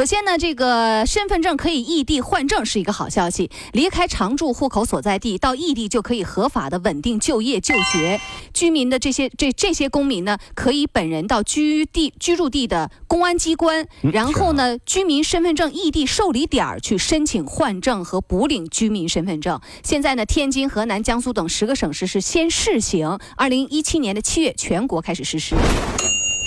首先呢，这个身份证可以异地换证是一个好消息。离开常住户口所在地到异地就可以合法的稳定就业就学。居民的这些这这些公民呢，可以本人到居地居住地的公安机关，然后呢，居民身份证异地受理点儿去申请换证和补领居民身份证。现在呢，天津、河南、江苏等十个省市是先试行，二零一七年的七月全国开始实施。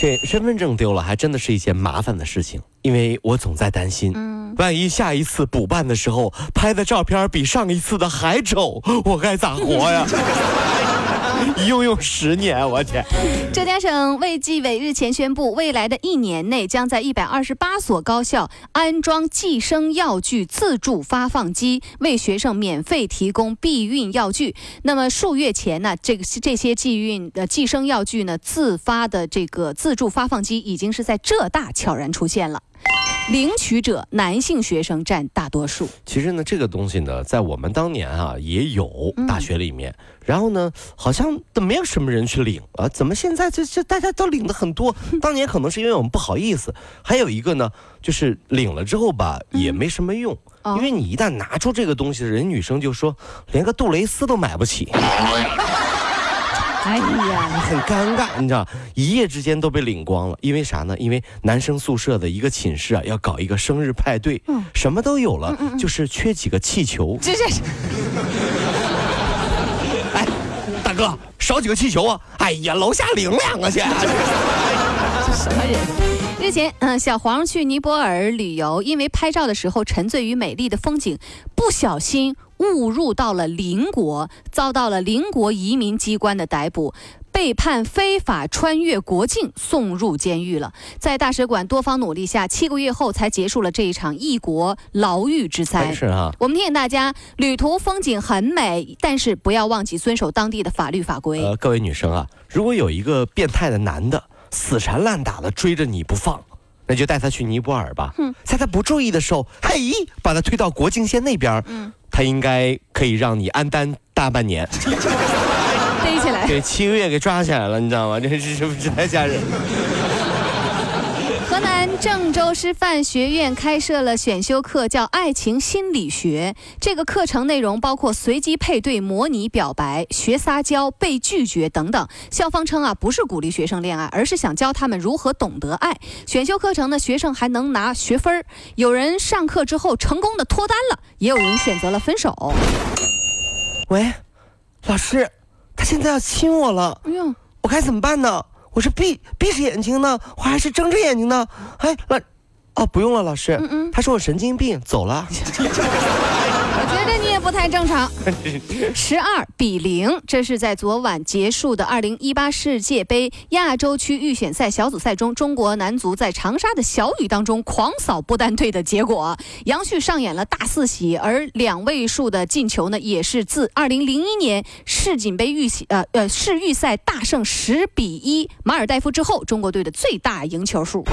这身份证丢了，还真的是一件麻烦的事情，因为我总在担心，万一下一次补办的时候拍的照片比上一次的还丑，我该咋活呀？用用十年，我天！浙江省卫计委日前宣布，未来的一年内将在一百二十八所高校安装计生药具自助发放机，为学生免费提供避孕药具。那么数月前呢，这个这些寄运的计生药具呢，自发的这个自助发放机已经是在浙大悄然出现了。领取者男性学生占大多数。其实呢，这个东西呢，在我们当年啊也有大学里面，然后呢，好像都没有什么人去领啊。怎么现在这这大家都领的很多？当年可能是因为我们不好意思，还有一个呢，就是领了之后吧，也没什么用，因为你一旦拿出这个东西，人女生就说连个杜蕾斯都买不起。哎呀，很尴尬，你知道，一夜之间都被领光了。因为啥呢？因为男生宿舍的一个寝室啊，要搞一个生日派对，什么都有了，就是缺几个气球。这这，哎，大哥，少几个气球啊！哎呀，楼下领两个去。这什么人？日前，嗯，小黄去尼泊尔旅游，因为拍照的时候沉醉于美丽的风景，不小心。误入到了邻国，遭到了邻国移民机关的逮捕，被判非法穿越国境，送入监狱了。在大使馆多方努力下，七个月后才结束了这一场异国牢狱之灾。是啊，我们提醒大家，旅途风景很美，但是不要忘记遵守当地的法律法规。呃，各位女生啊，如果有一个变态的男的死缠烂打的追着你不放，那就带他去尼泊尔吧。嗯，在他不注意的时候，嘿，把他推到国境线那边。嗯。他应该可以让你安耽大半年，逮起来，对，七个月给抓起来了，你知道吗？这是是不是太吓人？河南郑州师范学院开设了选修课，叫爱情心理学。这个课程内容包括随机配对、模拟表白、学撒娇、被拒绝等等。校方称啊，不是鼓励学生恋爱，而是想教他们如何懂得爱。选修课程呢，学生还能拿学分儿。有人上课之后成功的脱单了，也有人选择了分手。喂，老师，他现在要亲我了，哎呦，我该怎么办呢？我是闭闭着眼睛呢，我还是睁着眼睛呢？哎，老，哦，不用了，老师，他说我神经病，走了。不太正常，十二比零，这是在昨晚结束的二零一八世界杯亚洲区预选赛小组赛中，中国男足在长沙的小雨当中狂扫不丹队的结果。杨旭上演了大四喜，而两位数的进球呢，也是自二零零一年世锦杯预呃呃世预赛大胜十比一马尔代夫之后，中国队的最大赢球数。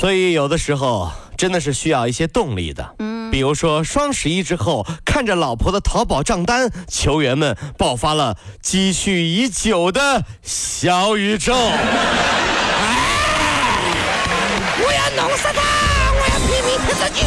所以有的时候真的是需要一些动力的。比如说双十一之后，看着老婆的淘宝账单，球员们爆发了积蓄已久的小宇宙。我要弄死他！我要拼命踢死巨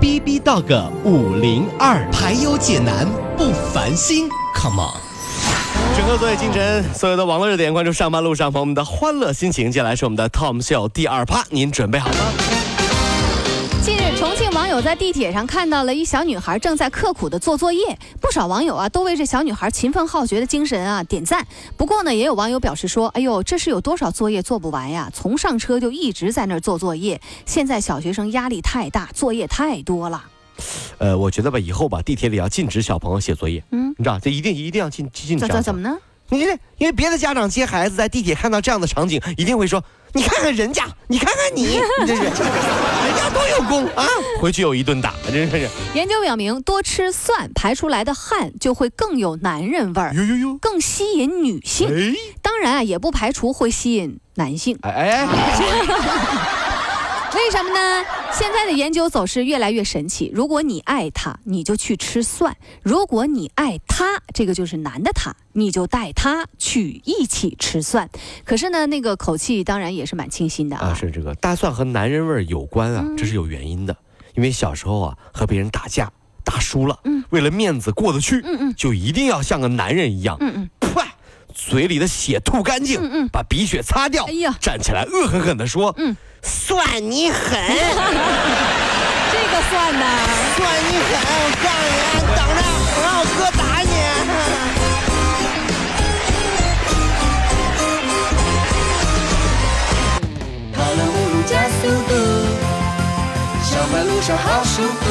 B B Dog 五零二排忧解难不烦心，Come on！整个作业进程，所有的网络热点，关注上班路上朋友们的欢乐心情。接下来是我们的 Tom Show 第二趴，您准备好了吗？近日，重庆网友在地铁上看到了一小女孩正在刻苦的做作业，不少网友啊都为这小女孩勤奋好学的精神啊点赞。不过呢，也有网友表示说：“哎呦，这是有多少作业做不完呀？从上车就一直在那儿做作业。现在小学生压力太大，作业太多了。呃，我觉得吧，以后吧，地铁里要禁止小朋友写作业，嗯，你知道，这一定一定要禁禁止怎么呢？你这，因为别的家长接孩子在地铁看到这样的场景，一定会说：“你看看人家，你看看你，你这是，人家多有功啊！”回去有一顿打，真是。研究表明，多吃蒜排出来的汗就会更有男人味儿，呦呦呦！更吸引女性。哎当然啊，也不排除会吸引男性。哎哎，为什么呢？现在的研究走势越来越神奇。如果你爱他，你就去吃蒜；如果你爱他，这个就是男的他，你就带他去一起吃蒜。可是呢，那个口气当然也是蛮清新的啊，啊。是这个大蒜和男人味有关啊，这是有原因的。因为小时候啊，和别人打架打输了，嗯为了面子过得去，嗯嗯就一定要像个男人一样，嗯嗯，啪，嘴里的血吐干净，嗯嗯把鼻血擦掉，哎呀站起来恶狠狠地说，嗯算你狠，这个算呐？算你狠，我告诉你，等着，我让我哥打你。跑了五路加速度，小马路上好舒服。